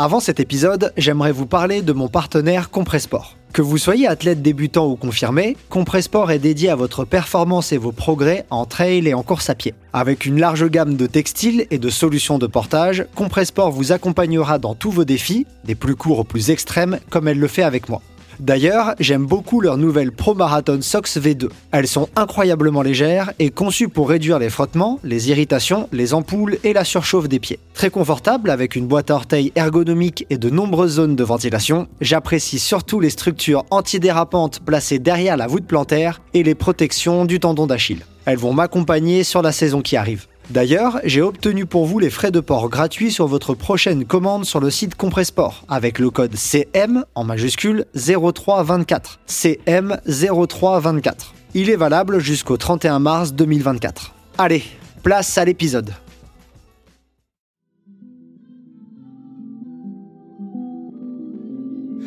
Avant cet épisode, j'aimerais vous parler de mon partenaire Compressport. Que vous soyez athlète débutant ou confirmé, Compressport est dédié à votre performance et vos progrès en trail et en course à pied. Avec une large gamme de textiles et de solutions de portage, Compressport vous accompagnera dans tous vos défis, des plus courts aux plus extrêmes, comme elle le fait avec moi. D'ailleurs, j'aime beaucoup leur nouvelle Pro Marathon Sox V2. Elles sont incroyablement légères et conçues pour réduire les frottements, les irritations, les ampoules et la surchauffe des pieds. Très confortable avec une boîte à orteils ergonomique et de nombreuses zones de ventilation, j'apprécie surtout les structures antidérapantes placées derrière la voûte plantaire et les protections du tendon d'Achille. Elles vont m'accompagner sur la saison qui arrive. D'ailleurs, j'ai obtenu pour vous les frais de port gratuits sur votre prochaine commande sur le site Compressport avec le code CM en majuscule 0324. CM 0324. Il est valable jusqu'au 31 mars 2024. Allez, place à l'épisode.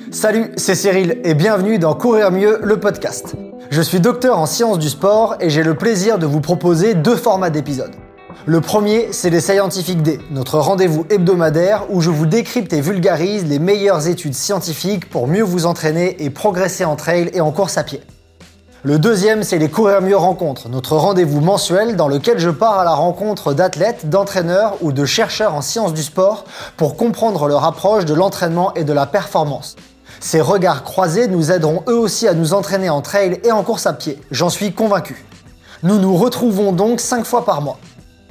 Salut, c'est Cyril et bienvenue dans Courir mieux, le podcast. Je suis docteur en sciences du sport et j'ai le plaisir de vous proposer deux formats d'épisodes. Le premier, c'est les Scientific Day, notre rendez-vous hebdomadaire où je vous décrypte et vulgarise les meilleures études scientifiques pour mieux vous entraîner et progresser en trail et en course à pied. Le deuxième, c'est les Courir Mieux Rencontres, notre rendez-vous mensuel dans lequel je pars à la rencontre d'athlètes, d'entraîneurs ou de chercheurs en sciences du sport pour comprendre leur approche de l'entraînement et de la performance. Ces regards croisés nous aideront eux aussi à nous entraîner en trail et en course à pied, j'en suis convaincu. Nous nous retrouvons donc 5 fois par mois.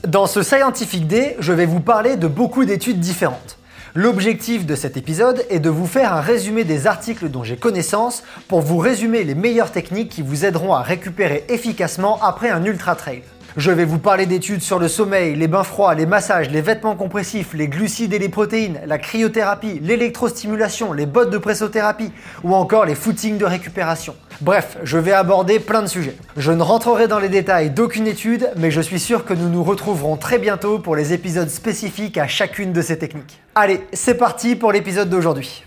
Dans ce Scientific Day, je vais vous parler de beaucoup d'études différentes. L'objectif de cet épisode est de vous faire un résumé des articles dont j'ai connaissance pour vous résumer les meilleures techniques qui vous aideront à récupérer efficacement après un ultra trail. Je vais vous parler d'études sur le sommeil, les bains froids, les massages, les vêtements compressifs, les glucides et les protéines, la cryothérapie, l'électrostimulation, les bottes de pressothérapie ou encore les footings de récupération. Bref, je vais aborder plein de sujets. Je ne rentrerai dans les détails d'aucune étude, mais je suis sûr que nous nous retrouverons très bientôt pour les épisodes spécifiques à chacune de ces techniques. Allez, c'est parti pour l'épisode d'aujourd'hui.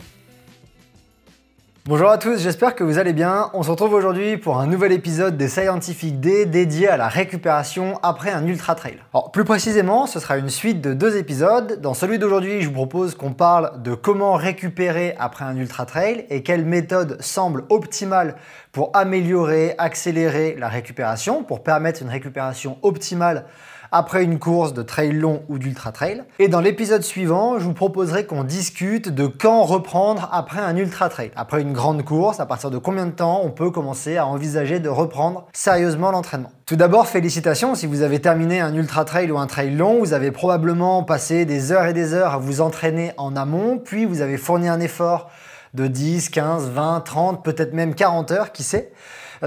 Bonjour à tous, j'espère que vous allez bien. On se retrouve aujourd'hui pour un nouvel épisode des Scientific Day dédié à la récupération après un ultra trail. Alors, plus précisément, ce sera une suite de deux épisodes. Dans celui d'aujourd'hui, je vous propose qu'on parle de comment récupérer après un ultra trail et quelle méthode semble optimale pour améliorer, accélérer la récupération, pour permettre une récupération optimale après une course de trail long ou d'ultra trail. Et dans l'épisode suivant, je vous proposerai qu'on discute de quand reprendre après un ultra trail. Après une grande course, à partir de combien de temps on peut commencer à envisager de reprendre sérieusement l'entraînement? Tout d'abord, félicitations si vous avez terminé un ultra trail ou un trail long, vous avez probablement passé des heures et des heures à vous entraîner en amont, puis vous avez fourni un effort de 10, 15, 20, 30, peut-être même 40 heures, qui sait.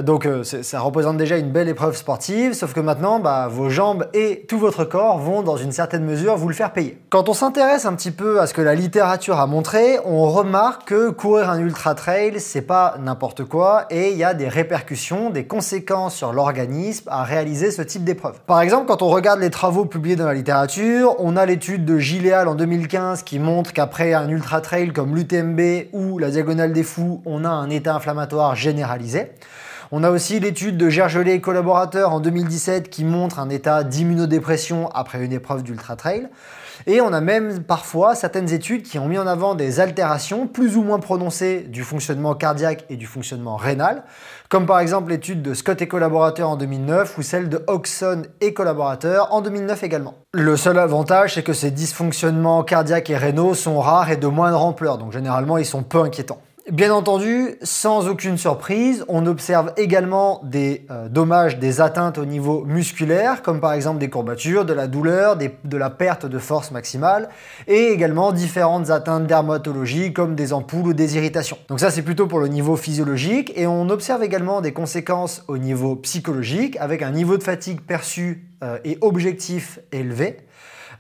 Donc euh, ça représente déjà une belle épreuve sportive, sauf que maintenant, bah, vos jambes et tout votre corps vont dans une certaine mesure vous le faire payer. Quand on s'intéresse un petit peu à ce que la littérature a montré, on remarque que courir un ultra trail, c'est pas n'importe quoi et il y a des répercussions, des conséquences sur l'organisme à réaliser ce type d'épreuve. Par exemple, quand on regarde les travaux publiés dans la littérature, on a l'étude de Gileal en 2015 qui montre qu'après un ultra trail comme l'UTMB ou la Diagonale des Fous, on a un état inflammatoire généralisé. On a aussi l'étude de Gergelet et collaborateurs en 2017 qui montre un état d'immunodépression après une épreuve d'ultra trail. Et on a même parfois certaines études qui ont mis en avant des altérations plus ou moins prononcées du fonctionnement cardiaque et du fonctionnement rénal, comme par exemple l'étude de Scott et collaborateurs en 2009 ou celle de Oxon et collaborateurs en 2009 également. Le seul avantage, c'est que ces dysfonctionnements cardiaques et rénaux sont rares et de moindre ampleur, donc généralement ils sont peu inquiétants. Bien entendu, sans aucune surprise, on observe également des euh, dommages, des atteintes au niveau musculaire, comme par exemple des courbatures, de la douleur, de la perte de force maximale, et également différentes atteintes dermatologie, comme des ampoules ou des irritations. Donc ça, c'est plutôt pour le niveau physiologique, et on observe également des conséquences au niveau psychologique, avec un niveau de fatigue perçu euh, et objectif élevé.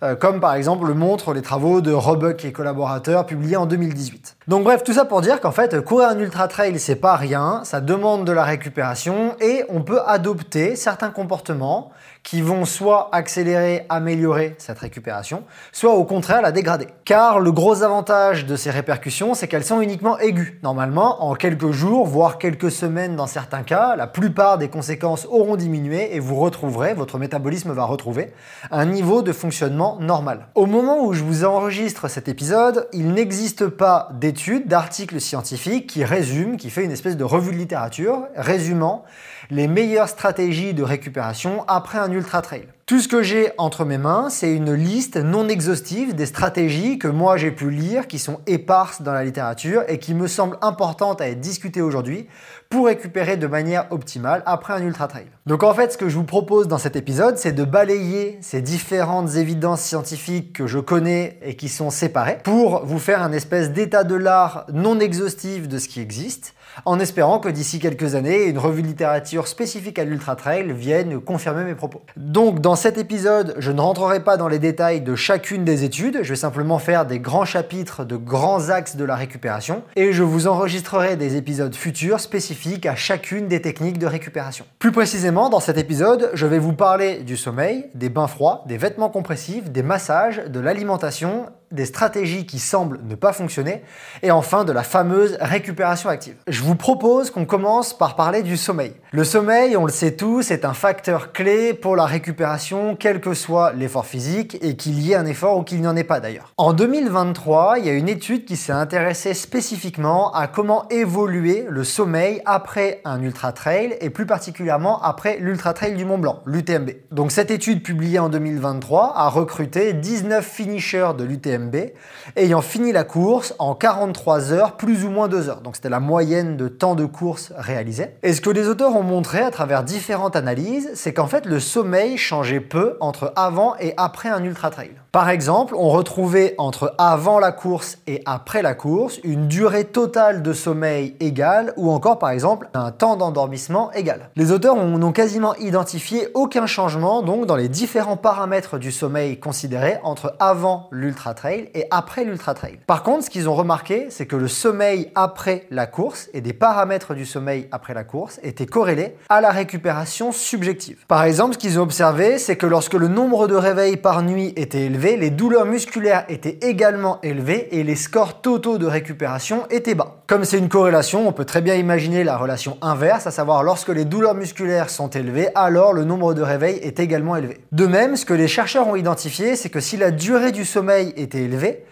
Euh, comme par exemple le montrent les travaux de Roebuck et collaborateurs publiés en 2018. Donc bref, tout ça pour dire qu'en fait, courir un ultra trail, c'est pas rien, ça demande de la récupération et on peut adopter certains comportements qui vont soit accélérer, améliorer cette récupération, soit au contraire la dégrader. Car le gros avantage de ces répercussions, c'est qu'elles sont uniquement aiguës. Normalement, en quelques jours, voire quelques semaines dans certains cas, la plupart des conséquences auront diminué et vous retrouverez, votre métabolisme va retrouver, un niveau de fonctionnement normal. Au moment où je vous enregistre cet épisode, il n'existe pas d'études, d'articles scientifiques qui résument, qui fait une espèce de revue de littérature résumant les meilleures stratégies de récupération après un ultra trail. Tout ce que j'ai entre mes mains, c'est une liste non exhaustive des stratégies que moi j'ai pu lire, qui sont éparses dans la littérature et qui me semblent importantes à être discutées aujourd'hui pour récupérer de manière optimale après un ultra trail. Donc en fait, ce que je vous propose dans cet épisode, c'est de balayer ces différentes évidences scientifiques que je connais et qui sont séparées pour vous faire un espèce d'état de l'art non exhaustif de ce qui existe en espérant que d'ici quelques années, une revue de littérature spécifique à l'ultra trail vienne confirmer mes propos. Donc dans cet épisode, je ne rentrerai pas dans les détails de chacune des études, je vais simplement faire des grands chapitres de grands axes de la récupération et je vous enregistrerai des épisodes futurs spécifiques à chacune des techniques de récupération. Plus précisément, dans cet épisode, je vais vous parler du sommeil, des bains froids, des vêtements compressifs, des massages, de l'alimentation des stratégies qui semblent ne pas fonctionner, et enfin de la fameuse récupération active. Je vous propose qu'on commence par parler du sommeil. Le sommeil, on le sait tous, est un facteur clé pour la récupération, quel que soit l'effort physique, et qu'il y ait un effort ou qu'il n'y en ait pas d'ailleurs. En 2023, il y a une étude qui s'est intéressée spécifiquement à comment évoluer le sommeil après un ultra trail, et plus particulièrement après l'ultra trail du Mont Blanc, l'UTMB. Donc cette étude publiée en 2023 a recruté 19 finishers de l'UTMB ayant fini la course en 43 heures, plus ou moins 2 heures. Donc c'était la moyenne de temps de course réalisé. Et ce que les auteurs ont montré à travers différentes analyses, c'est qu'en fait le sommeil changeait peu entre avant et après un ultra trail. Par exemple, on retrouvait entre avant la course et après la course une durée totale de sommeil égale ou encore par exemple un temps d'endormissement égal. Les auteurs n'ont quasiment identifié aucun changement donc dans les différents paramètres du sommeil considérés entre avant l'ultra trail et après l'ultra trail. Par contre, ce qu'ils ont remarqué, c'est que le sommeil après la course et des paramètres du sommeil après la course étaient corrélés à la récupération subjective. Par exemple, ce qu'ils ont observé, c'est que lorsque le nombre de réveils par nuit était élevé, les douleurs musculaires étaient également élevées et les scores totaux de récupération étaient bas. Comme c'est une corrélation, on peut très bien imaginer la relation inverse, à savoir lorsque les douleurs musculaires sont élevées, alors le nombre de réveils est également élevé. De même, ce que les chercheurs ont identifié, c'est que si la durée du sommeil était élevée,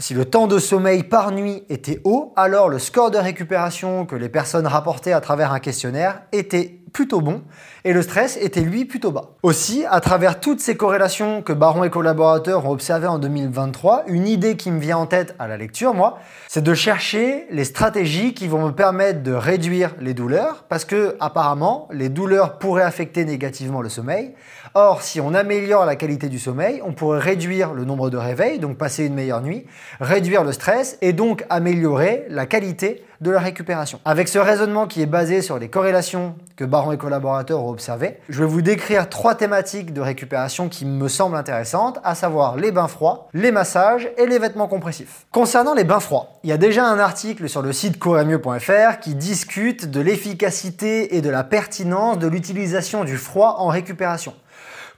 si le temps de sommeil par nuit était haut, alors le score de récupération que les personnes rapportaient à travers un questionnaire était plutôt bon et le stress était lui plutôt bas. Aussi, à travers toutes ces corrélations que Baron et collaborateurs ont observées en 2023, une idée qui me vient en tête à la lecture, moi, c'est de chercher les stratégies qui vont me permettre de réduire les douleurs parce que apparemment, les douleurs pourraient affecter négativement le sommeil. Or, si on améliore la qualité du sommeil, on pourrait réduire le nombre de réveils, donc passer une meilleure nuit, réduire le stress et donc améliorer la qualité de la récupération. Avec ce raisonnement qui est basé sur les corrélations que Baron et collaborateurs ont observées, je vais vous décrire trois thématiques de récupération qui me semblent intéressantes, à savoir les bains froids, les massages et les vêtements compressifs. Concernant les bains froids, il y a déjà un article sur le site couramieux.fr qui discute de l'efficacité et de la pertinence de l'utilisation du froid en récupération.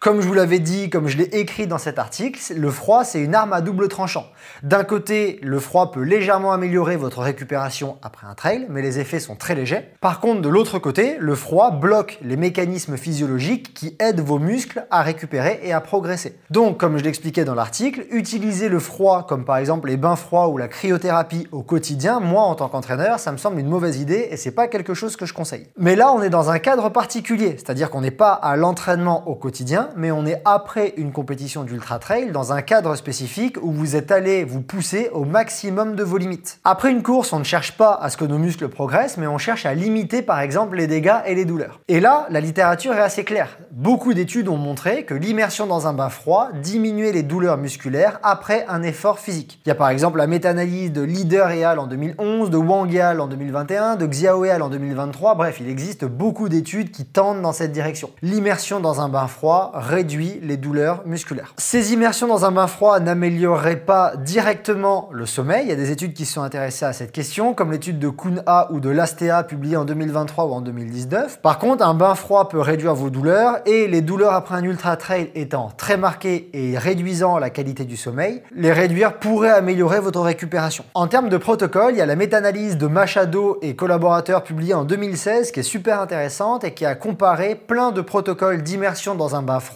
Comme je vous l'avais dit, comme je l'ai écrit dans cet article, le froid, c'est une arme à double tranchant. D'un côté, le froid peut légèrement améliorer votre récupération après un trail, mais les effets sont très légers. Par contre, de l'autre côté, le froid bloque les mécanismes physiologiques qui aident vos muscles à récupérer et à progresser. Donc, comme je l'expliquais dans l'article, utiliser le froid, comme par exemple les bains froids ou la cryothérapie au quotidien, moi en tant qu'entraîneur, ça me semble une mauvaise idée et c'est pas quelque chose que je conseille. Mais là, on est dans un cadre particulier, c'est-à-dire qu'on n'est pas à l'entraînement au quotidien, mais on est après une compétition d'ultra trail dans un cadre spécifique où vous êtes allé vous pousser au maximum de vos limites. Après une course, on ne cherche pas à ce que nos muscles progressent, mais on cherche à limiter par exemple les dégâts et les douleurs. Et là, la littérature est assez claire. Beaucoup d'études ont montré que l'immersion dans un bain froid diminuait les douleurs musculaires après un effort physique. Il y a par exemple la méta-analyse de Leader et Al en 2011, de Wang et Al en 2021, de Xiao et Al en 2023. Bref, il existe beaucoup d'études qui tendent dans cette direction. L'immersion dans un bain froid réduit les douleurs musculaires. Ces immersions dans un bain froid n'amélioreraient pas directement le sommeil. Il y a des études qui sont intéressées à cette question, comme l'étude de Kuhn-A ou de Lastea publiée en 2023 ou en 2019. Par contre, un bain froid peut réduire vos douleurs et les douleurs après un ultra trail étant très marquées et réduisant la qualité du sommeil, les réduire pourrait améliorer votre récupération. En termes de protocole, il y a la méta-analyse de Machado et collaborateurs publiée en 2016 qui est super intéressante et qui a comparé plein de protocoles d'immersion dans un bain froid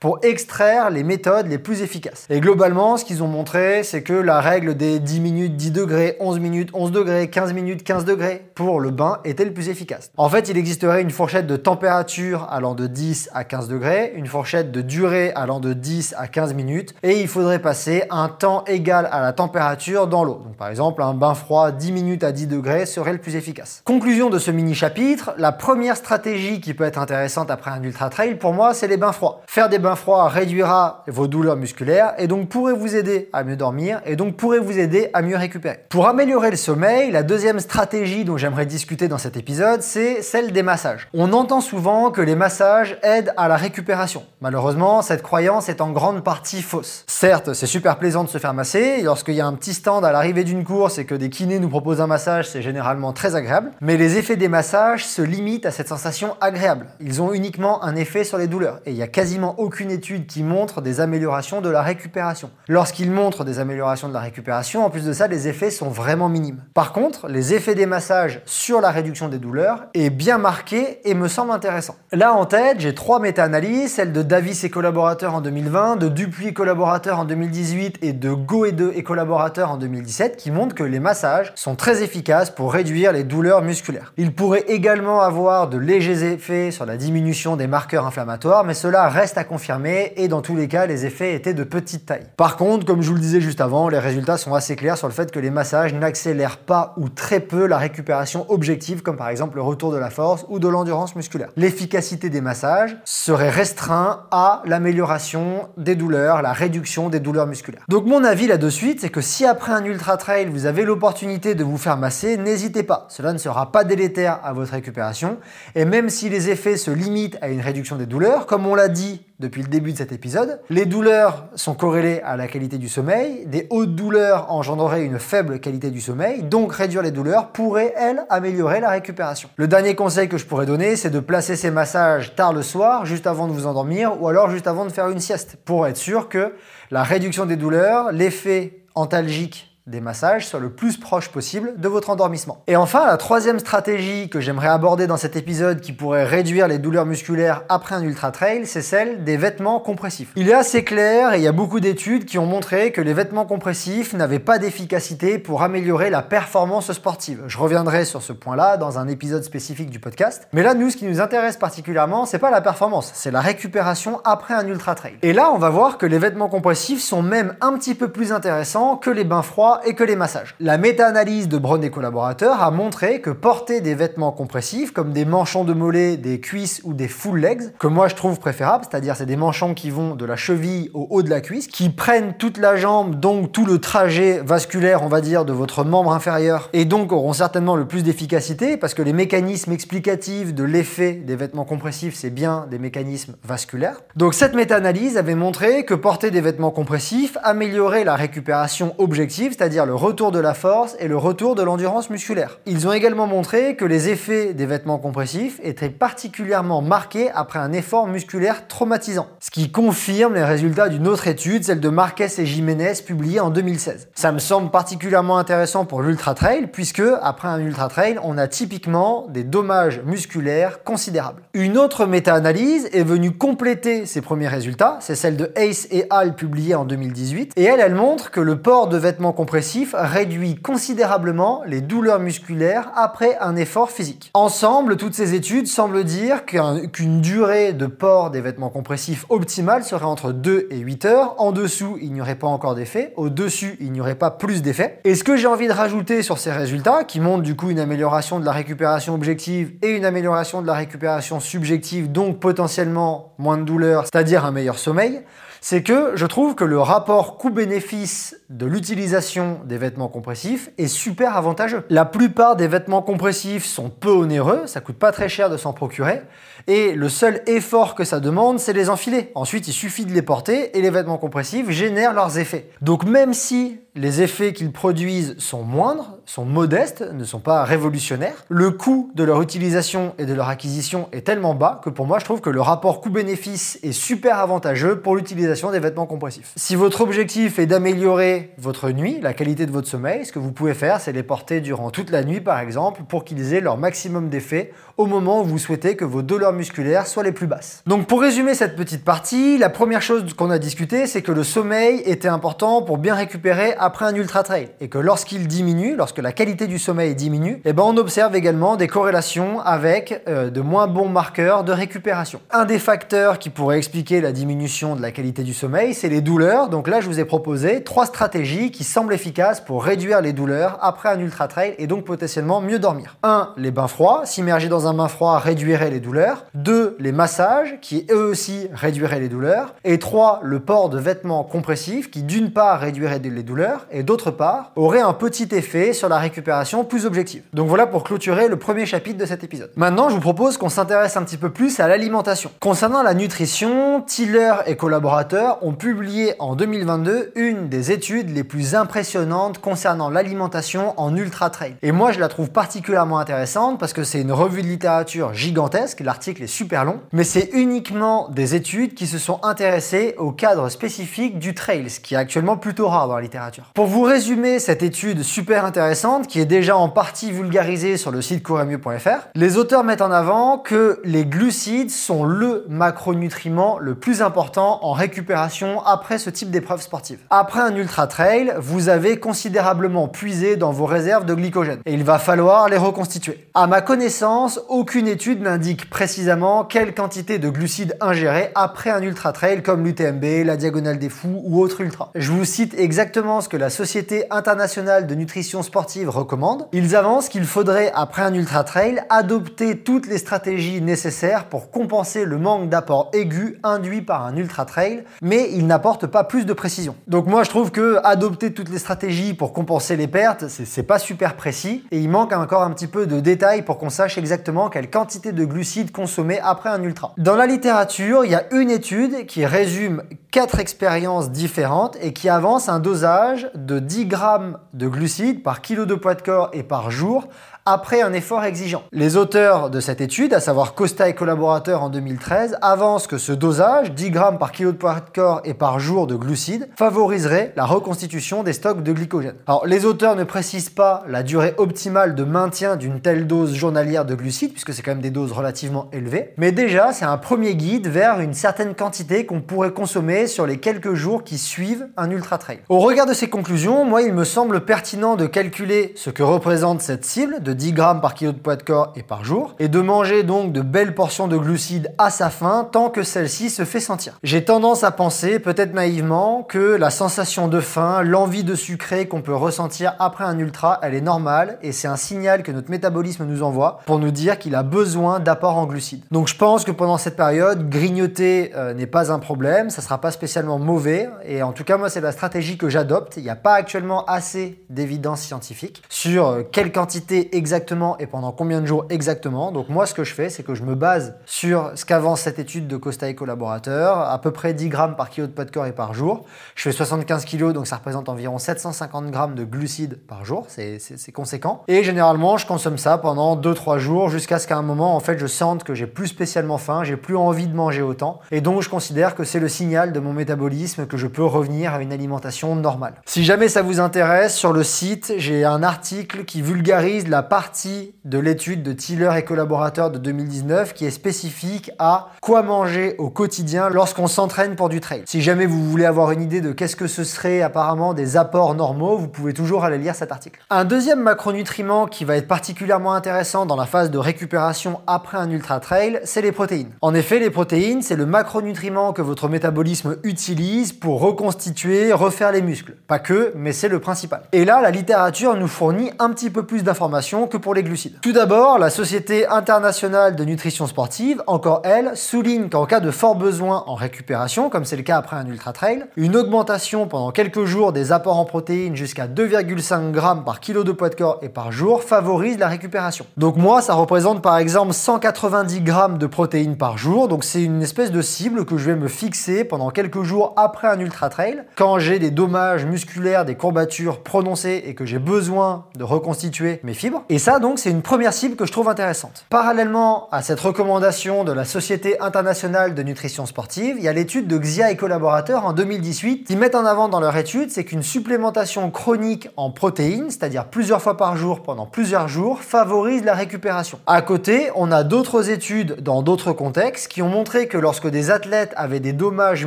pour extraire les méthodes les plus efficaces. Et globalement, ce qu'ils ont montré, c'est que la règle des 10 minutes 10 degrés, 11 minutes 11 degrés, 15 minutes 15 degrés pour le bain était le plus efficace. En fait, il existerait une fourchette de température allant de 10 à 15 degrés, une fourchette de durée allant de 10 à 15 minutes, et il faudrait passer un temps égal à la température dans l'eau. Donc par exemple, un bain froid 10 minutes à 10 degrés serait le plus efficace. Conclusion de ce mini chapitre, la première stratégie qui peut être intéressante après un ultra trail pour moi, c'est les bains. Faire des bains froid réduira vos douleurs musculaires et donc pourrait vous aider à mieux dormir et donc pourrait vous aider à mieux récupérer. Pour améliorer le sommeil, la deuxième stratégie dont j'aimerais discuter dans cet épisode, c'est celle des massages. On entend souvent que les massages aident à la récupération. Malheureusement, cette croyance est en grande partie fausse. Certes, c'est super plaisant de se faire masser, lorsqu'il y a un petit stand à l'arrivée d'une course et que des kinés nous proposent un massage, c'est généralement très agréable, mais les effets des massages se limitent à cette sensation agréable. Ils ont uniquement un effet sur les douleurs et il n'y a quasiment aucune une étude qui montre des améliorations de la récupération. Lorsqu'il montre des améliorations de la récupération, en plus de ça, les effets sont vraiment minimes. Par contre, les effets des massages sur la réduction des douleurs est bien marqué et me semble intéressant. Là en tête, j'ai trois méta-analyses, celle de Davis et collaborateurs en 2020, de Dupuis et collaborateurs en 2018 et de Goe2 et collaborateurs en 2017 qui montrent que les massages sont très efficaces pour réduire les douleurs musculaires. Ils pourraient également avoir de légers effets sur la diminution des marqueurs inflammatoires, mais cela reste à confirmer et dans tous les cas, les effets étaient de petite taille. Par contre, comme je vous le disais juste avant, les résultats sont assez clairs sur le fait que les massages n'accélèrent pas ou très peu la récupération objective, comme par exemple le retour de la force ou de l'endurance musculaire. L'efficacité des massages serait restreinte à l'amélioration des douleurs, la réduction des douleurs musculaires. Donc mon avis là-dessus, c'est que si après un ultra trail, vous avez l'opportunité de vous faire masser, n'hésitez pas. Cela ne sera pas délétère à votre récupération. Et même si les effets se limitent à une réduction des douleurs, comme on l'a dit depuis le début de cet épisode. Les douleurs sont corrélées à la qualité du sommeil. Des hautes douleurs engendreraient une faible qualité du sommeil, donc réduire les douleurs pourrait, elle, améliorer la récupération. Le dernier conseil que je pourrais donner, c'est de placer ces massages tard le soir, juste avant de vous endormir, ou alors juste avant de faire une sieste, pour être sûr que la réduction des douleurs, l'effet antalgique des massages soit le plus proche possible de votre endormissement. Et enfin, la troisième stratégie que j'aimerais aborder dans cet épisode qui pourrait réduire les douleurs musculaires après un ultra trail, c'est celle des vêtements compressifs. Il est assez clair et il y a beaucoup d'études qui ont montré que les vêtements compressifs n'avaient pas d'efficacité pour améliorer la performance sportive. Je reviendrai sur ce point-là dans un épisode spécifique du podcast. Mais là, nous, ce qui nous intéresse particulièrement, c'est pas la performance, c'est la récupération après un ultra trail. Et là, on va voir que les vêtements compressifs sont même un petit peu plus intéressants que les bains froids et que les massages. La méta-analyse de Brown et collaborateurs a montré que porter des vêtements compressifs, comme des manchons de mollet, des cuisses ou des full legs, que moi je trouve préférable, c'est-à-dire c'est des manchons qui vont de la cheville au haut de la cuisse, qui prennent toute la jambe, donc tout le trajet vasculaire, on va dire, de votre membre inférieur, et donc auront certainement le plus d'efficacité, parce que les mécanismes explicatifs de l'effet des vêtements compressifs, c'est bien des mécanismes vasculaires. Donc cette méta-analyse avait montré que porter des vêtements compressifs améliorait la récupération objective, c'est-à-dire c'est-à-dire le retour de la force et le retour de l'endurance musculaire. Ils ont également montré que les effets des vêtements compressifs étaient particulièrement marqués après un effort musculaire traumatisant, ce qui confirme les résultats d'une autre étude, celle de Marquez et Jiménez publiée en 2016. Ça me semble particulièrement intéressant pour l'ultra trail puisque après un ultra trail, on a typiquement des dommages musculaires considérables. Une autre méta-analyse est venue compléter ces premiers résultats, c'est celle de Ace et Hall publiée en 2018 et elle elle montre que le port de vêtements compressifs réduit considérablement les douleurs musculaires après un effort physique. Ensemble, toutes ces études semblent dire qu'une durée de port des vêtements compressifs optimale serait entre 2 et 8 heures. En dessous, il n'y aurait pas encore d'effet. Au-dessus, il n'y aurait pas plus d'effet. Et ce que j'ai envie de rajouter sur ces résultats, qui montrent du coup une amélioration de la récupération objective et une amélioration de la récupération subjective, donc potentiellement moins de douleur, c'est-à-dire un meilleur sommeil, c'est que je trouve que le rapport coût-bénéfice de l'utilisation des vêtements compressifs est super avantageux. La plupart des vêtements compressifs sont peu onéreux, ça coûte pas très cher de s'en procurer, et le seul effort que ça demande, c'est les enfiler. Ensuite, il suffit de les porter et les vêtements compressifs génèrent leurs effets. Donc même si les effets qu'ils produisent sont moindres, sont modestes, ne sont pas révolutionnaires. Le coût de leur utilisation et de leur acquisition est tellement bas que pour moi je trouve que le rapport coût-bénéfice est super avantageux pour l'utilisation des vêtements compressifs. Si votre objectif est d'améliorer votre nuit, la qualité de votre sommeil, ce que vous pouvez faire c'est les porter durant toute la nuit par exemple pour qu'ils aient leur maximum d'effet au moment où vous souhaitez que vos douleurs musculaires soient les plus basses. Donc pour résumer cette petite partie, la première chose qu'on a discuté c'est que le sommeil était important pour bien récupérer après un ultra trail et que lorsqu'il diminue, lorsque la qualité du sommeil diminue, eh ben on observe également des corrélations avec euh, de moins bons marqueurs de récupération. Un des facteurs qui pourrait expliquer la diminution de la qualité du sommeil, c'est les douleurs. Donc là, je vous ai proposé trois stratégies qui semblent efficaces pour réduire les douleurs après un ultra trail et donc potentiellement mieux dormir. 1. Les bains froids. S'immerger dans un bain froid réduirait les douleurs. 2. Les massages qui eux aussi réduiraient les douleurs. Et 3. Le port de vêtements compressifs qui d'une part réduirait les douleurs et d'autre part aurait un petit effet sur la récupération plus objective. Donc voilà pour clôturer le premier chapitre de cet épisode. Maintenant, je vous propose qu'on s'intéresse un petit peu plus à l'alimentation. Concernant la nutrition, Tiller et collaborateurs ont publié en 2022 une des études les plus impressionnantes concernant l'alimentation en ultra trail. Et moi, je la trouve particulièrement intéressante parce que c'est une revue de littérature gigantesque, l'article est super long, mais c'est uniquement des études qui se sont intéressées au cadre spécifique du trail, ce qui est actuellement plutôt rare dans la littérature. Pour vous résumer cette étude super intéressante, qui est déjà en partie vulgarisée sur le site couremieux.fr, les auteurs mettent en avant que les glucides sont le macronutriment le plus important en récupération après ce type d'épreuve sportive. Après un ultra trail, vous avez considérablement puisé dans vos réserves de glycogène et il va falloir les reconstituer. À ma connaissance, aucune étude n'indique précisément quelle quantité de glucides ingérer après un ultra trail comme l'UTMB, la Diagonale des Fous ou autre ultra. Je vous cite exactement ce que la Société internationale de nutrition sportive recommande. Ils avancent qu'il faudrait, après un ultra trail, adopter toutes les stratégies nécessaires pour compenser le manque d'apport aigu induit par un ultra trail, mais ils n'apportent pas plus de précision. Donc moi je trouve que adopter toutes les stratégies pour compenser les pertes, c'est pas super précis et il manque encore un petit peu de détails pour qu'on sache exactement quelle quantité de glucides consommer après un ultra. Dans la littérature, il y a une étude qui résume quatre expériences différentes et qui avance un dosage de 10 grammes de glucides par kilo de poids de corps et par jour après un effort exigeant. Les auteurs de cette étude, à savoir Costa et collaborateurs en 2013, avancent que ce dosage, 10 grammes par kilo de poids de corps et par jour de glucides, favoriserait la reconstitution des stocks de glycogène. Alors, les auteurs ne précisent pas la durée optimale de maintien d'une telle dose journalière de glucides, puisque c'est quand même des doses relativement élevées, mais déjà, c'est un premier guide vers une certaine quantité qu'on pourrait consommer sur les quelques jours qui suivent un ultra trail. Au regard de ces conclusions, moi, il me semble pertinent de calculer ce que représente cette cible de 10 grammes par kilo de poids de corps et par jour, et de manger donc de belles portions de glucides à sa faim tant que celle-ci se fait sentir. J'ai tendance à penser, peut-être naïvement, que la sensation de faim, l'envie de sucrer qu'on peut ressentir après un ultra, elle est normale et c'est un signal que notre métabolisme nous envoie pour nous dire qu'il a besoin d'apport en glucides. Donc je pense que pendant cette période, grignoter euh, n'est pas un problème, ça sera pas spécialement mauvais et en tout cas moi c'est la stratégie que j'adopte. Il n'y a pas actuellement assez d'évidence scientifique sur euh, quelle quantité exactement exactement et pendant combien de jours exactement. Donc moi, ce que je fais, c'est que je me base sur ce qu'avance cette étude de Costa et collaborateurs, à peu près 10 grammes par kilo de poids de corps et par jour. Je fais 75 kilos, donc ça représente environ 750 grammes de glucides par jour. C'est conséquent. Et généralement, je consomme ça pendant 2-3 jours jusqu'à ce qu'à un moment, en fait, je sente que j'ai plus spécialement faim, j'ai plus envie de manger autant. Et donc, je considère que c'est le signal de mon métabolisme que je peux revenir à une alimentation normale. Si jamais ça vous intéresse, sur le site, j'ai un article qui vulgarise la partie de l'étude de Tiller et collaborateurs de 2019 qui est spécifique à quoi manger au quotidien lorsqu'on s'entraîne pour du trail. Si jamais vous voulez avoir une idée de qu'est-ce que ce serait apparemment des apports normaux, vous pouvez toujours aller lire cet article. Un deuxième macronutriment qui va être particulièrement intéressant dans la phase de récupération après un ultra trail, c'est les protéines. En effet, les protéines, c'est le macronutriment que votre métabolisme utilise pour reconstituer, refaire les muscles. Pas que, mais c'est le principal. Et là, la littérature nous fournit un petit peu plus d'informations que pour les glucides. Tout d'abord, la Société internationale de nutrition sportive, encore elle, souligne qu'en cas de fort besoin en récupération, comme c'est le cas après un ultra trail, une augmentation pendant quelques jours des apports en protéines jusqu'à 2,5 grammes par kilo de poids de corps et par jour favorise la récupération. Donc moi, ça représente par exemple 190 grammes de protéines par jour, donc c'est une espèce de cible que je vais me fixer pendant quelques jours après un ultra trail, quand j'ai des dommages musculaires, des courbatures prononcées et que j'ai besoin de reconstituer mes fibres. Et ça donc c'est une première cible que je trouve intéressante. Parallèlement à cette recommandation de la Société internationale de nutrition sportive, il y a l'étude de Xia et collaborateurs en 2018 qui mettent en avant dans leur étude, c'est qu'une supplémentation chronique en protéines, c'est-à-dire plusieurs fois par jour pendant plusieurs jours, favorise la récupération. À côté, on a d'autres études dans d'autres contextes qui ont montré que lorsque des athlètes avaient des dommages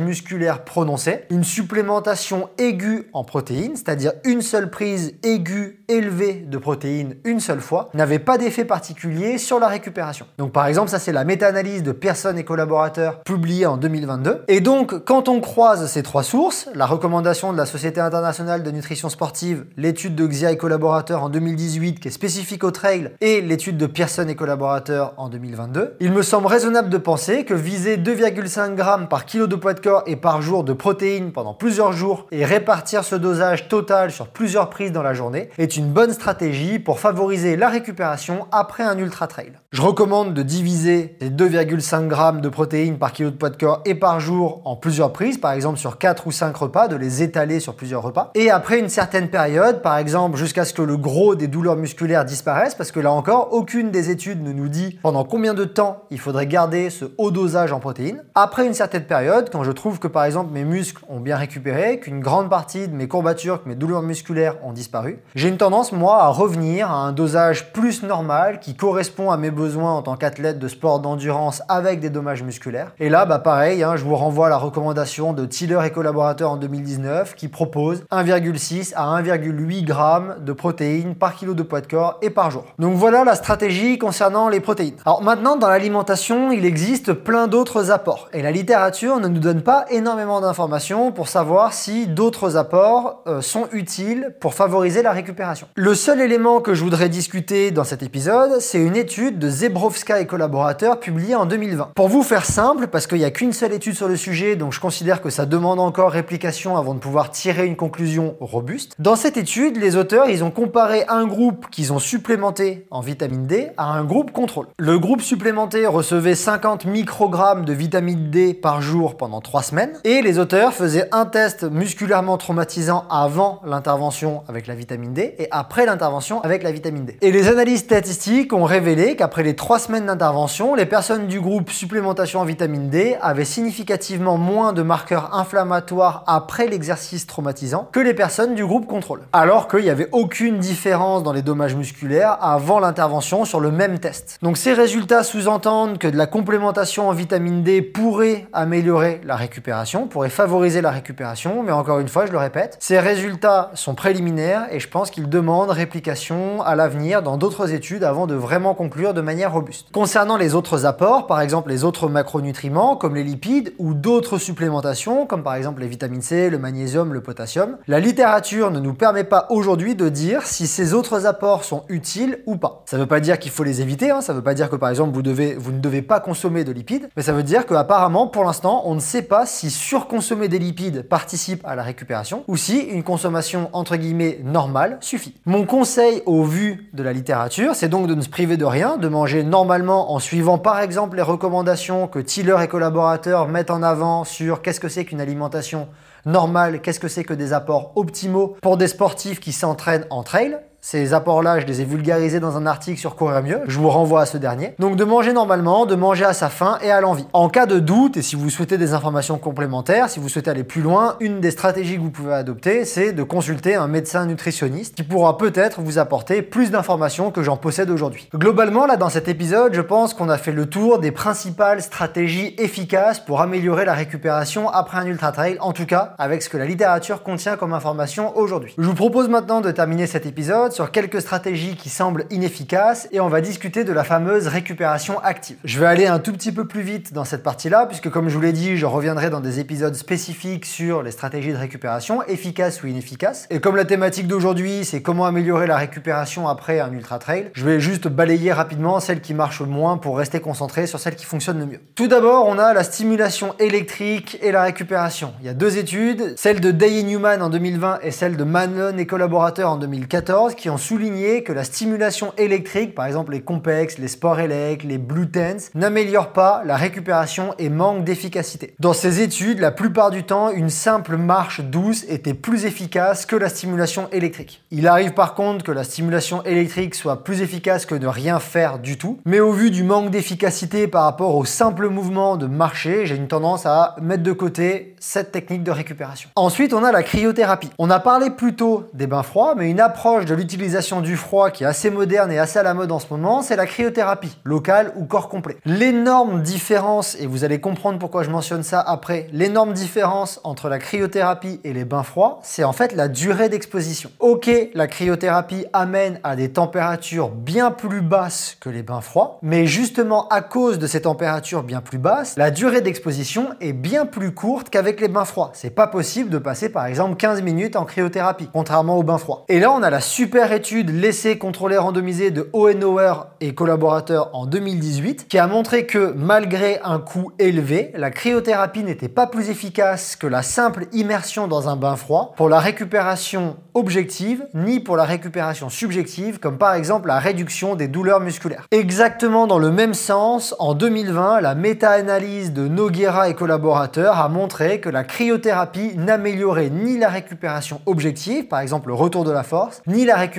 musculaires prononcés, une supplémentation aiguë en protéines, c'est-à-dire une seule prise aiguë élevée de protéines une seule fois, n'avait pas d'effet particulier sur la récupération. Donc par exemple, ça c'est la méta-analyse de Pearson et collaborateurs publiée en 2022. Et donc quand on croise ces trois sources, la recommandation de la Société internationale de nutrition sportive, l'étude de Xia et collaborateurs en 2018 qui est spécifique au trail et l'étude de Pearson et collaborateurs en 2022, il me semble raisonnable de penser que viser 2,5 grammes par kilo de poids de corps et par jour de protéines pendant plusieurs jours et répartir ce dosage total sur plusieurs prises dans la journée est une bonne stratégie pour favoriser la récupération après un ultra trail. Je recommande de diviser les 2,5 grammes de protéines par kilo de poids de corps et par jour en plusieurs prises, par exemple sur 4 ou 5 repas, de les étaler sur plusieurs repas. Et après une certaine période, par exemple jusqu'à ce que le gros des douleurs musculaires disparaissent, parce que là encore, aucune des études ne nous dit pendant combien de temps il faudrait garder ce haut dosage en protéines. Après une certaine période, quand je trouve que par exemple mes muscles ont bien récupéré, qu'une grande partie de mes courbatures, que mes douleurs musculaires ont disparu, j'ai une tendance moi à revenir à un dosage plus normal qui correspond à mes besoins en tant qu'athlète de sport d'endurance avec des dommages musculaires. Et là, bah pareil, hein, je vous renvoie à la recommandation de Tiller et collaborateurs en 2019 qui propose 1,6 à 1,8 grammes de protéines par kilo de poids de corps et par jour. Donc voilà la stratégie concernant les protéines. Alors maintenant, dans l'alimentation, il existe plein d'autres apports et la littérature ne nous donne pas énormément d'informations pour savoir si d'autres apports euh, sont utiles pour favoriser la récupération. Le seul élément que je voudrais discuter dans cet épisode, c'est une étude de Zebrowska et collaborateurs publiée en 2020. Pour vous faire simple, parce qu'il n'y a qu'une seule étude sur le sujet, donc je considère que ça demande encore réplication avant de pouvoir tirer une conclusion robuste. Dans cette étude, les auteurs, ils ont comparé un groupe qu'ils ont supplémenté en vitamine D à un groupe contrôle. Le groupe supplémenté recevait 50 microgrammes de vitamine D par jour pendant 3 semaines, et les auteurs faisaient un test musculairement traumatisant avant l'intervention avec la vitamine D et après l'intervention avec la vitamine D. Et les analyses statistiques ont révélé qu'après les 3 semaines d'intervention, les personnes du groupe supplémentation en vitamine D avaient significativement moins de marqueurs inflammatoires après l'exercice traumatisant que les personnes du groupe contrôle. Alors qu'il n'y avait aucune différence dans les dommages musculaires avant l'intervention sur le même test. Donc ces résultats sous-entendent que de la complémentation en vitamine D pourrait améliorer la récupération, pourrait favoriser la récupération, mais encore une fois, je le répète, ces résultats sont préliminaires et je pense qu'ils demandent réplication à dans d'autres études avant de vraiment conclure de manière robuste. Concernant les autres apports, par exemple les autres macronutriments comme les lipides ou d'autres supplémentations comme par exemple les vitamines C, le magnésium, le potassium, la littérature ne nous permet pas aujourd'hui de dire si ces autres apports sont utiles ou pas. Ça ne veut pas dire qu'il faut les éviter, hein, ça ne veut pas dire que par exemple vous, devez, vous ne devez pas consommer de lipides, mais ça veut dire qu'apparemment pour l'instant on ne sait pas si surconsommer des lipides participe à la récupération ou si une consommation entre guillemets normale suffit. Mon conseil au vu de la littérature, c'est donc de ne se priver de rien, de manger normalement en suivant par exemple les recommandations que Tiller et collaborateurs mettent en avant sur qu'est-ce que c'est qu'une alimentation normale, qu'est-ce que c'est que des apports optimaux pour des sportifs qui s'entraînent en trail, ces apports-là, je les ai vulgarisés dans un article sur Courir Mieux. Je vous renvoie à ce dernier. Donc de manger normalement, de manger à sa faim et à l'envie. En cas de doute, et si vous souhaitez des informations complémentaires, si vous souhaitez aller plus loin, une des stratégies que vous pouvez adopter, c'est de consulter un médecin nutritionniste qui pourra peut-être vous apporter plus d'informations que j'en possède aujourd'hui. Globalement, là, dans cet épisode, je pense qu'on a fait le tour des principales stratégies efficaces pour améliorer la récupération après un ultra trail, en tout cas avec ce que la littérature contient comme information aujourd'hui. Je vous propose maintenant de terminer cet épisode sur quelques stratégies qui semblent inefficaces et on va discuter de la fameuse récupération active. Je vais aller un tout petit peu plus vite dans cette partie-là puisque comme je vous l'ai dit, je reviendrai dans des épisodes spécifiques sur les stratégies de récupération, efficaces ou inefficaces. Et comme la thématique d'aujourd'hui, c'est comment améliorer la récupération après un ultra trail, je vais juste balayer rapidement celles qui marchent le moins pour rester concentré sur celles qui fonctionnent le mieux. Tout d'abord, on a la stimulation électrique et la récupération. Il y a deux études, celle de Day Newman en 2020 et celle de Manon et collaborateurs en 2014, qui ont souligné que la stimulation électrique, par exemple les Compex, les Sport Elect, les Blue Tense, n'améliore pas la récupération et manque d'efficacité. Dans ces études, la plupart du temps, une simple marche douce était plus efficace que la stimulation électrique. Il arrive par contre que la stimulation électrique soit plus efficace que de rien faire du tout, mais au vu du manque d'efficacité par rapport au simple mouvement de marcher, j'ai une tendance à mettre de côté cette technique de récupération. Ensuite, on a la cryothérapie. On a parlé plus tôt des bains froids, mais une approche de l'utilisation du froid qui est assez moderne et assez à la mode en ce moment, c'est la cryothérapie, locale ou corps complet. L'énorme différence, et vous allez comprendre pourquoi je mentionne ça après, l'énorme différence entre la cryothérapie et les bains froids, c'est en fait la durée d'exposition. Ok, la cryothérapie amène à des températures bien plus basses que les bains froids, mais justement à cause de ces températures bien plus basses, la durée d'exposition est bien plus courte qu'avec les bains froids. C'est pas possible de passer par exemple 15 minutes en cryothérapie, contrairement aux bains froids. Et là, on a la super étude L'essai contrôlé randomisé de Hohenauer et collaborateurs en 2018 qui a montré que malgré un coût élevé, la cryothérapie n'était pas plus efficace que la simple immersion dans un bain froid pour la récupération objective ni pour la récupération subjective comme par exemple la réduction des douleurs musculaires. Exactement dans le même sens, en 2020, la méta-analyse de Noguera et collaborateurs a montré que la cryothérapie n'améliorait ni la récupération objective, par exemple le retour de la force, ni la récupération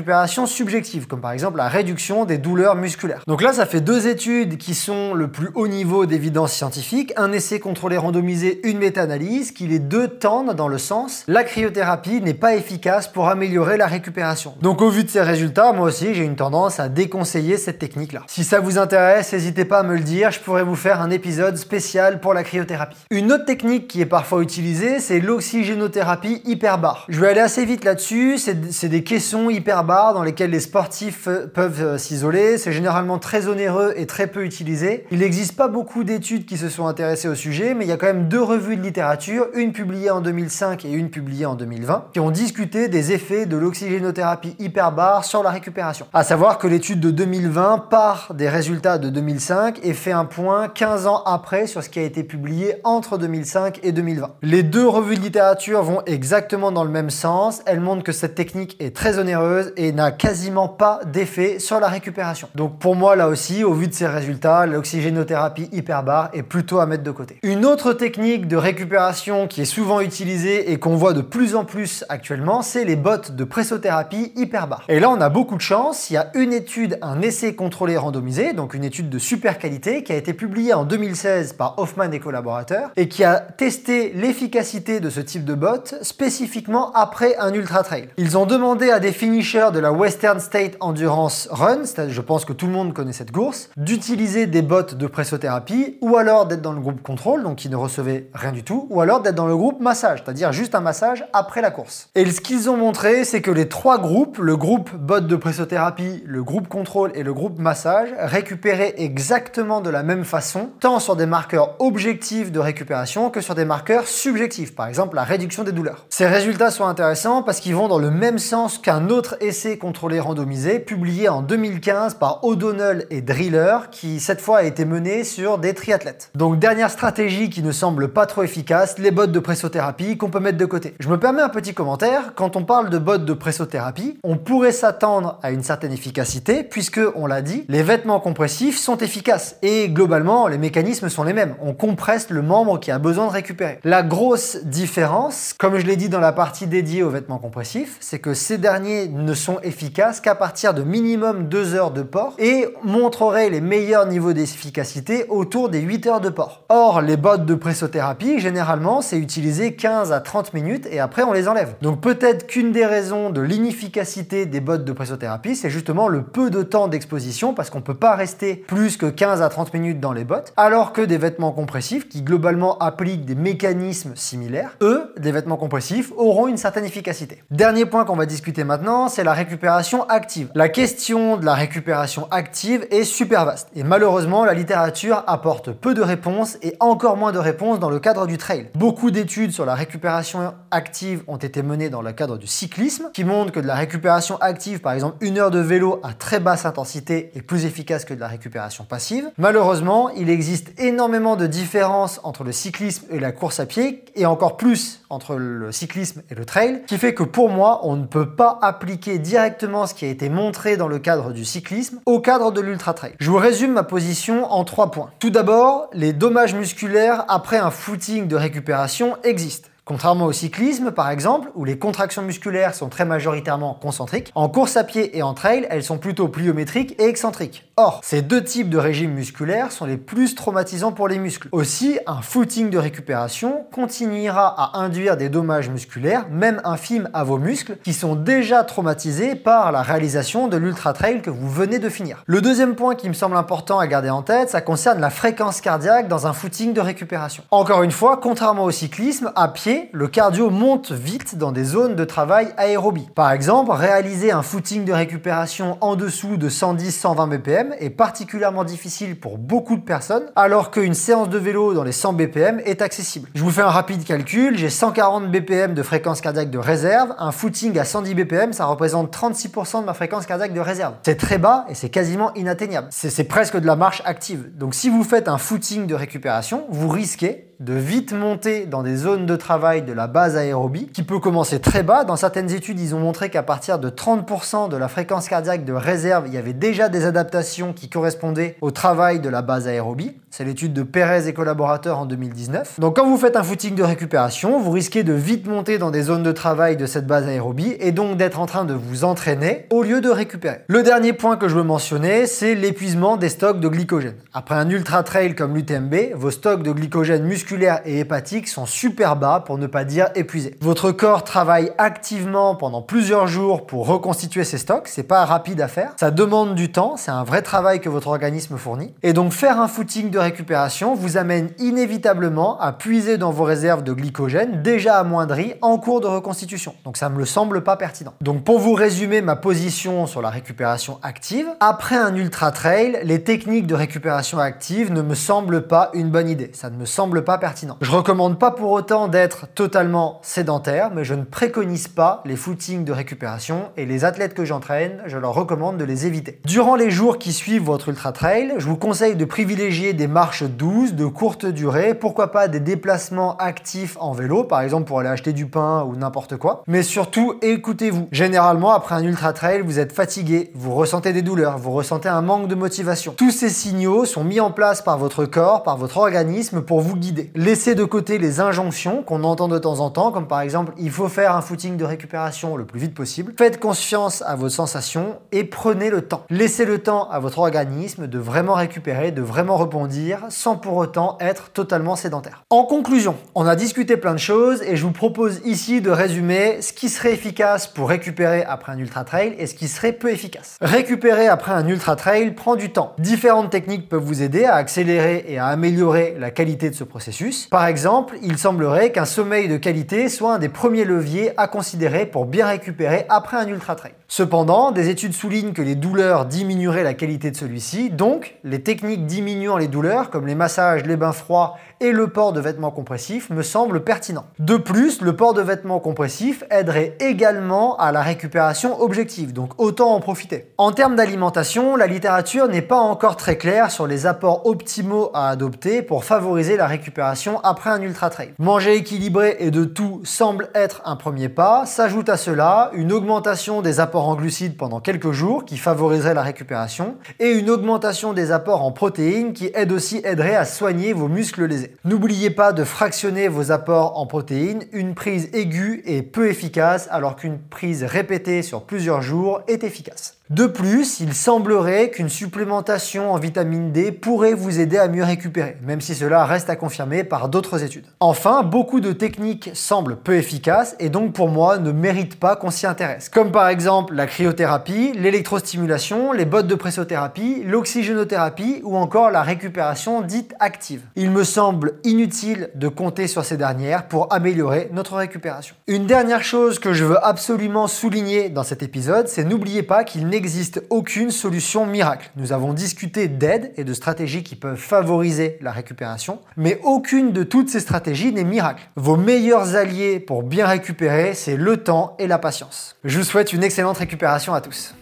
subjective, comme par exemple la réduction des douleurs musculaires. Donc là, ça fait deux études qui sont le plus haut niveau d'évidence scientifique, un essai contrôlé randomisé, une méta-analyse, qui les deux tendent dans le sens la cryothérapie n'est pas efficace pour améliorer la récupération. Donc au vu de ces résultats, moi aussi j'ai une tendance à déconseiller cette technique-là. Si ça vous intéresse, n'hésitez pas à me le dire, je pourrais vous faire un épisode spécial pour la cryothérapie. Une autre technique qui est parfois utilisée, c'est l'oxygénothérapie hyperbare. Je vais aller assez vite là-dessus, c'est des caissons hyperbares dans lesquels les sportifs euh, peuvent euh, s'isoler, c'est généralement très onéreux et très peu utilisé. Il n'existe pas beaucoup d'études qui se sont intéressées au sujet, mais il y a quand même deux revues de littérature, une publiée en 2005 et une publiée en 2020, qui ont discuté des effets de l'oxygénothérapie hyperbare sur la récupération. À savoir que l'étude de 2020 part des résultats de 2005 et fait un point 15 ans après sur ce qui a été publié entre 2005 et 2020. Les deux revues de littérature vont exactement dans le même sens. Elles montrent que cette technique est très onéreuse et n'a quasiment pas d'effet sur la récupération. Donc pour moi là aussi, au vu de ces résultats, l'oxygénothérapie hyperbare est plutôt à mettre de côté. Une autre technique de récupération qui est souvent utilisée et qu'on voit de plus en plus actuellement, c'est les bottes de pressothérapie hyperbare. Et là, on a beaucoup de chance. Il y a une étude, un essai contrôlé randomisé, donc une étude de super qualité qui a été publiée en 2016 par Hoffman et collaborateurs et qui a testé l'efficacité de ce type de bottes spécifiquement après un ultra trail. Ils ont demandé à des finishers de la Western State Endurance Run, je pense que tout le monde connaît cette course, d'utiliser des bottes de pressothérapie ou alors d'être dans le groupe contrôle, donc qui ne recevaient rien du tout, ou alors d'être dans le groupe massage, c'est-à-dire juste un massage après la course. Et ce qu'ils ont montré, c'est que les trois groupes, le groupe bottes de pressothérapie, le groupe contrôle et le groupe massage, récupéraient exactement de la même façon, tant sur des marqueurs objectifs de récupération que sur des marqueurs subjectifs, par exemple la réduction des douleurs. Ces résultats sont intéressants parce qu'ils vont dans le même sens qu'un autre essai contrôlé randomisé publié en 2015 par O'Donnell et Driller qui cette fois a été mené sur des triathlètes. Donc dernière stratégie qui ne semble pas trop efficace, les bottes de pressothérapie qu'on peut mettre de côté. Je me permets un petit commentaire, quand on parle de bottes de pressothérapie, on pourrait s'attendre à une certaine efficacité puisque on l'a dit, les vêtements compressifs sont efficaces et globalement les mécanismes sont les mêmes. On compresse le membre qui a besoin de récupérer. La grosse différence, comme je l'ai dit dans la partie dédiée aux vêtements compressifs, c'est que ces derniers ne sont efficaces qu'à partir de minimum 2 heures de port et montreraient les meilleurs niveaux d'efficacité autour des 8 heures de port. Or, les bottes de pressothérapie, généralement, c'est utilisé 15 à 30 minutes et après on les enlève. Donc peut-être qu'une des raisons de l'inefficacité des bottes de pressothérapie, c'est justement le peu de temps d'exposition parce qu'on peut pas rester plus que 15 à 30 minutes dans les bottes, alors que des vêtements compressifs qui globalement appliquent des mécanismes similaires, eux, des vêtements compressifs, auront une certaine efficacité. Dernier point qu'on va discuter maintenant, c'est la récupération active. La question de la récupération active est super vaste et malheureusement la littérature apporte peu de réponses et encore moins de réponses dans le cadre du trail. Beaucoup d'études sur la récupération active ont été menées dans le cadre du cyclisme qui montrent que de la récupération active, par exemple une heure de vélo à très basse intensité est plus efficace que de la récupération passive. Malheureusement, il existe énormément de différences entre le cyclisme et la course à pied et encore plus entre le cyclisme et le trail, qui fait que pour moi, on ne peut pas appliquer directement ce qui a été montré dans le cadre du cyclisme au cadre de l'ultra trail. Je vous résume ma position en trois points. Tout d'abord, les dommages musculaires après un footing de récupération existent. Contrairement au cyclisme, par exemple, où les contractions musculaires sont très majoritairement concentriques, en course à pied et en trail, elles sont plutôt pliométriques et excentriques. Or, ces deux types de régimes musculaires sont les plus traumatisants pour les muscles. Aussi, un footing de récupération continuera à induire des dommages musculaires, même infimes à vos muscles, qui sont déjà traumatisés par la réalisation de l'ultra trail que vous venez de finir. Le deuxième point qui me semble important à garder en tête, ça concerne la fréquence cardiaque dans un footing de récupération. Encore une fois, contrairement au cyclisme, à pied, le cardio monte vite dans des zones de travail aérobie. Par exemple, réaliser un footing de récupération en dessous de 110-120 BPM est particulièrement difficile pour beaucoup de personnes, alors qu'une séance de vélo dans les 100 BPM est accessible. Je vous fais un rapide calcul, j'ai 140 BPM de fréquence cardiaque de réserve, un footing à 110 BPM, ça représente 36% de ma fréquence cardiaque de réserve. C'est très bas et c'est quasiment inatteignable. C'est presque de la marche active. Donc si vous faites un footing de récupération, vous risquez de vite monter dans des zones de travail de la base aérobie, qui peut commencer très bas. Dans certaines études, ils ont montré qu'à partir de 30% de la fréquence cardiaque de réserve, il y avait déjà des adaptations qui correspondaient au travail de la base aérobie. C'est l'étude de Pérez et collaborateurs en 2019. Donc quand vous faites un footing de récupération, vous risquez de vite monter dans des zones de travail de cette base aérobie et donc d'être en train de vous entraîner au lieu de récupérer. Le dernier point que je veux mentionner, c'est l'épuisement des stocks de glycogène. Après un ultra trail comme l'UTMB, vos stocks de glycogène musculaire et hépatique sont super bas pour ne pas dire épuisés. Votre corps travaille activement pendant plusieurs jours pour reconstituer ses stocks, c'est pas rapide à faire, ça demande du temps, c'est un vrai travail que votre organisme fournit. Et donc faire un footing de récupération vous amène inévitablement à puiser dans vos réserves de glycogène déjà amoindries en cours de reconstitution. Donc ça me le semble pas pertinent. Donc pour vous résumer ma position sur la récupération active, après un ultra trail, les techniques de récupération active ne me semblent pas une bonne idée. Ça ne me semble pas pertinent. Je recommande pas pour autant d'être totalement sédentaire, mais je ne préconise pas les footings de récupération et les athlètes que j'entraîne, je leur recommande de les éviter. Durant les jours qui suivent votre ultra trail, je vous conseille de privilégier des marches douces, de courte durée, pourquoi pas des déplacements actifs en vélo, par exemple pour aller acheter du pain ou n'importe quoi. Mais surtout, écoutez-vous. Généralement, après un ultra trail, vous êtes fatigué, vous ressentez des douleurs, vous ressentez un manque de motivation. Tous ces signaux sont mis en place par votre corps, par votre organisme pour vous guider. Laissez de côté les injonctions qu'on entend de temps en temps, comme par exemple il faut faire un footing de récupération le plus vite possible. Faites confiance à vos sensations et prenez le temps. Laissez le temps à votre organisme de vraiment récupérer, de vraiment rebondir, sans pour autant être totalement sédentaire. En conclusion, on a discuté plein de choses et je vous propose ici de résumer ce qui serait efficace pour récupérer après un ultra trail et ce qui serait peu efficace. Récupérer après un ultra trail prend du temps. Différentes techniques peuvent vous aider à accélérer et à améliorer la qualité de ce processus par exemple, il semblerait qu'un sommeil de qualité soit un des premiers leviers à considérer pour bien récupérer après un ultra trail. Cependant, des études soulignent que les douleurs diminueraient la qualité de celui-ci, donc les techniques diminuant les douleurs, comme les massages, les bains froids et le port de vêtements compressifs, me semblent pertinents. De plus, le port de vêtements compressifs aiderait également à la récupération objective, donc autant en profiter. En termes d'alimentation, la littérature n'est pas encore très claire sur les apports optimaux à adopter pour favoriser la récupération après un ultra trail. Manger équilibré et de tout semble être un premier pas, s'ajoute à cela une augmentation des apports en glucides pendant quelques jours qui favoriserait la récupération et une augmentation des apports en protéines qui aide aussi aiderait à soigner vos muscles lésés. N'oubliez pas de fractionner vos apports en protéines, une prise aiguë est peu efficace alors qu'une prise répétée sur plusieurs jours est efficace. De plus, il semblerait qu'une supplémentation en vitamine D pourrait vous aider à mieux récupérer, même si cela reste à confirmer par d'autres études. Enfin, beaucoup de techniques semblent peu efficaces et donc pour moi ne méritent pas qu'on s'y intéresse, comme par exemple la cryothérapie, l'électrostimulation, les bottes de pressothérapie, l'oxygénothérapie ou encore la récupération dite active. Il me semble inutile de compter sur ces dernières pour améliorer notre récupération. Une dernière chose que je veux absolument souligner dans cet épisode, c'est n'oubliez pas qu'il n'existe aucune solution miracle. Nous avons discuté d'aide et de stratégies qui peuvent favoriser la récupération, mais aucune de toutes ces stratégies n'est miracle. Vos meilleurs alliés pour bien récupérer, c'est le temps et la patience. Je vous souhaite une excellente récupération à tous.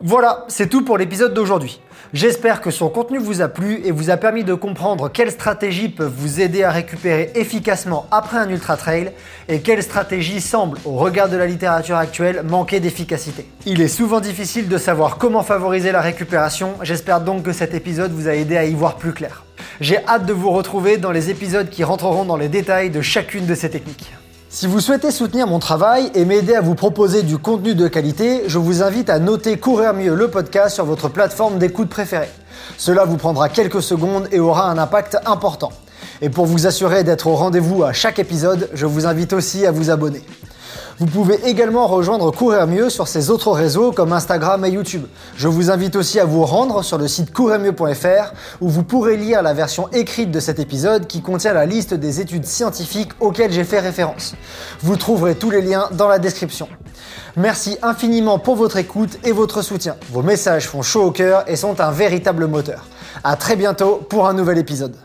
Voilà, c'est tout pour l'épisode d'aujourd'hui. J'espère que son contenu vous a plu et vous a permis de comprendre quelles stratégies peuvent vous aider à récupérer efficacement après un ultra trail et quelles stratégies semblent, au regard de la littérature actuelle, manquer d'efficacité. Il est souvent difficile de savoir comment favoriser la récupération, j'espère donc que cet épisode vous a aidé à y voir plus clair. J'ai hâte de vous retrouver dans les épisodes qui rentreront dans les détails de chacune de ces techniques. Si vous souhaitez soutenir mon travail et m'aider à vous proposer du contenu de qualité, je vous invite à noter Courir mieux le podcast sur votre plateforme d'écoute préférée. Cela vous prendra quelques secondes et aura un impact important. Et pour vous assurer d'être au rendez-vous à chaque épisode, je vous invite aussi à vous abonner. Vous pouvez également rejoindre Courir Mieux sur ses autres réseaux comme Instagram et YouTube. Je vous invite aussi à vous rendre sur le site courirmieux.fr où vous pourrez lire la version écrite de cet épisode qui contient la liste des études scientifiques auxquelles j'ai fait référence. Vous trouverez tous les liens dans la description. Merci infiniment pour votre écoute et votre soutien. Vos messages font chaud au cœur et sont un véritable moteur. À très bientôt pour un nouvel épisode.